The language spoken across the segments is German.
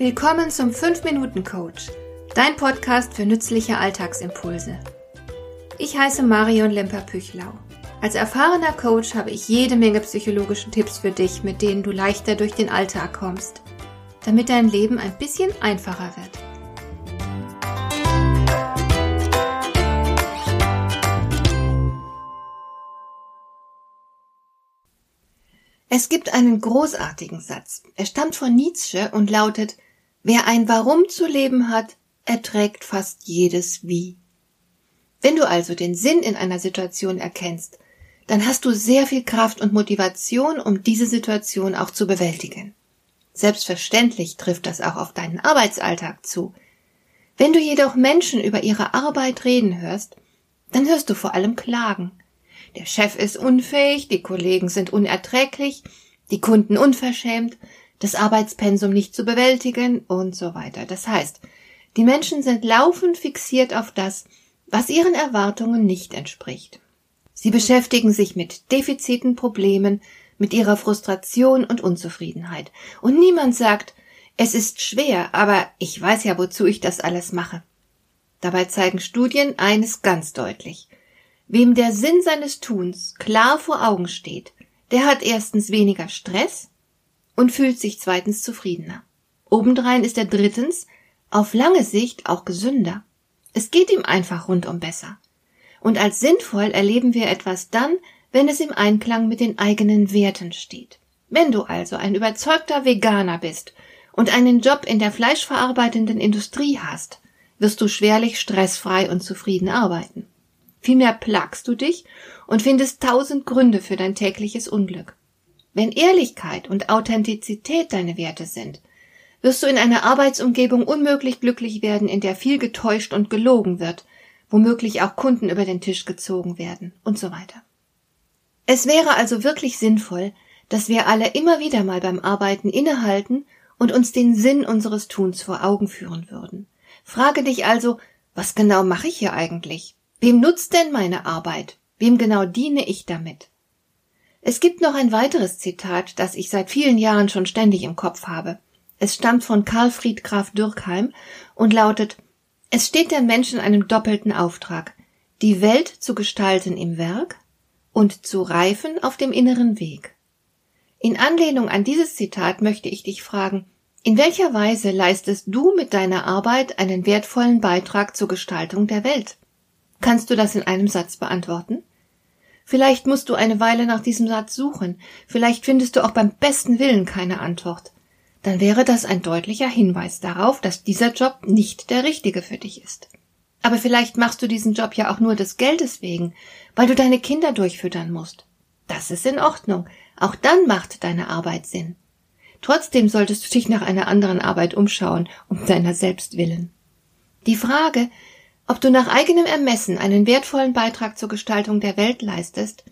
Willkommen zum 5-Minuten-Coach, dein Podcast für nützliche Alltagsimpulse. Ich heiße Marion Lemper-Püchlau. Als erfahrener Coach habe ich jede Menge psychologische Tipps für dich, mit denen du leichter durch den Alltag kommst, damit dein Leben ein bisschen einfacher wird. Es gibt einen großartigen Satz. Er stammt von Nietzsche und lautet, wer ein Warum zu leben hat, erträgt fast jedes Wie. Wenn du also den Sinn in einer Situation erkennst, dann hast du sehr viel Kraft und Motivation, um diese Situation auch zu bewältigen. Selbstverständlich trifft das auch auf deinen Arbeitsalltag zu. Wenn du jedoch Menschen über ihre Arbeit reden hörst, dann hörst du vor allem Klagen. Der Chef ist unfähig, die Kollegen sind unerträglich, die Kunden unverschämt, das Arbeitspensum nicht zu bewältigen und so weiter. Das heißt, die Menschen sind laufend fixiert auf das, was ihren Erwartungen nicht entspricht. Sie beschäftigen sich mit Defiziten, Problemen, mit ihrer Frustration und Unzufriedenheit. Und niemand sagt, es ist schwer, aber ich weiß ja, wozu ich das alles mache. Dabei zeigen Studien eines ganz deutlich. Wem der Sinn seines Tuns klar vor Augen steht, der hat erstens weniger Stress und fühlt sich zweitens zufriedener. Obendrein ist er drittens auf lange Sicht auch gesünder. Es geht ihm einfach rundum besser. Und als sinnvoll erleben wir etwas dann, wenn es im Einklang mit den eigenen Werten steht. Wenn du also ein überzeugter Veganer bist und einen Job in der fleischverarbeitenden Industrie hast, wirst du schwerlich stressfrei und zufrieden arbeiten. Vielmehr plagst du dich und findest tausend Gründe für dein tägliches Unglück. Wenn Ehrlichkeit und Authentizität deine Werte sind, wirst du in einer Arbeitsumgebung unmöglich glücklich werden, in der viel getäuscht und gelogen wird, womöglich auch Kunden über den Tisch gezogen werden und so weiter. Es wäre also wirklich sinnvoll, dass wir alle immer wieder mal beim Arbeiten innehalten und uns den Sinn unseres Tuns vor Augen führen würden. Frage dich also, was genau mache ich hier eigentlich? Wem nutzt denn meine Arbeit? Wem genau diene ich damit? Es gibt noch ein weiteres Zitat, das ich seit vielen Jahren schon ständig im Kopf habe. Es stammt von Karl Fried Graf Dürkheim und lautet Es steht der Mensch in einem doppelten Auftrag, die Welt zu gestalten im Werk und zu reifen auf dem inneren Weg. In Anlehnung an dieses Zitat möchte ich dich fragen, in welcher Weise leistest du mit deiner Arbeit einen wertvollen Beitrag zur Gestaltung der Welt? Kannst du das in einem Satz beantworten? Vielleicht musst du eine Weile nach diesem Satz suchen, vielleicht findest du auch beim besten Willen keine Antwort. Dann wäre das ein deutlicher Hinweis darauf, dass dieser Job nicht der richtige für dich ist. Aber vielleicht machst du diesen Job ja auch nur des Geldes wegen, weil du deine Kinder durchfüttern musst. Das ist in Ordnung. Auch dann macht deine Arbeit Sinn. Trotzdem solltest du dich nach einer anderen Arbeit umschauen, um deiner selbst willen. Die Frage, ob du nach eigenem Ermessen einen wertvollen Beitrag zur Gestaltung der Welt leistest,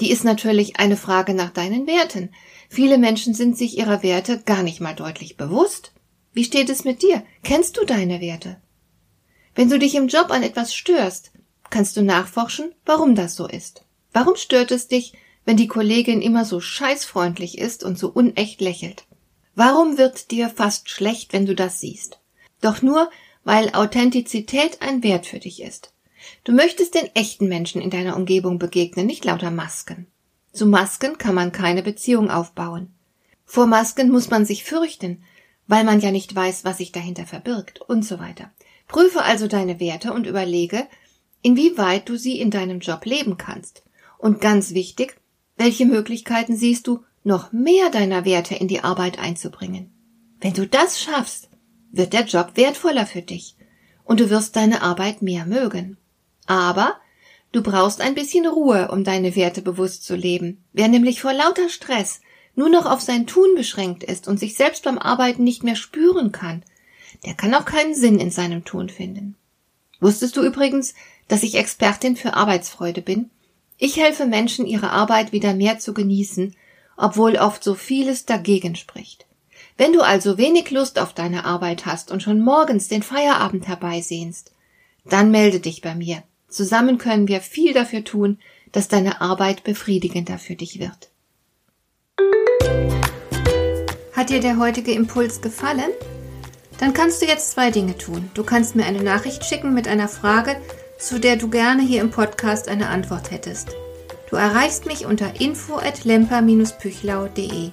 die ist natürlich eine Frage nach deinen Werten. Viele Menschen sind sich ihrer Werte gar nicht mal deutlich bewusst. Wie steht es mit dir? Kennst du deine Werte? Wenn du dich im Job an etwas störst, kannst du nachforschen, warum das so ist. Warum stört es dich, wenn die Kollegin immer so scheißfreundlich ist und so unecht lächelt? Warum wird dir fast schlecht, wenn du das siehst? Doch nur, weil Authentizität ein Wert für dich ist. Du möchtest den echten Menschen in deiner Umgebung begegnen, nicht lauter Masken. Zu Masken kann man keine Beziehung aufbauen. Vor Masken muss man sich fürchten, weil man ja nicht weiß, was sich dahinter verbirgt und so weiter. Prüfe also deine Werte und überlege, inwieweit du sie in deinem Job leben kannst. Und ganz wichtig, welche Möglichkeiten siehst du, noch mehr deiner Werte in die Arbeit einzubringen. Wenn du das schaffst, wird der Job wertvoller für dich und du wirst deine Arbeit mehr mögen. Aber du brauchst ein bisschen Ruhe, um deine Werte bewusst zu leben. Wer nämlich vor lauter Stress nur noch auf sein Tun beschränkt ist und sich selbst beim Arbeiten nicht mehr spüren kann, der kann auch keinen Sinn in seinem Tun finden. Wusstest du übrigens, dass ich Expertin für Arbeitsfreude bin? Ich helfe Menschen, ihre Arbeit wieder mehr zu genießen, obwohl oft so vieles dagegen spricht. Wenn du also wenig Lust auf deine Arbeit hast und schon morgens den Feierabend herbeisehnst, dann melde dich bei mir. Zusammen können wir viel dafür tun, dass deine Arbeit befriedigender für dich wird. Hat dir der heutige Impuls gefallen? Dann kannst du jetzt zwei Dinge tun. Du kannst mir eine Nachricht schicken mit einer Frage, zu der du gerne hier im Podcast eine Antwort hättest. Du erreichst mich unter info@lemper-püchlau.de.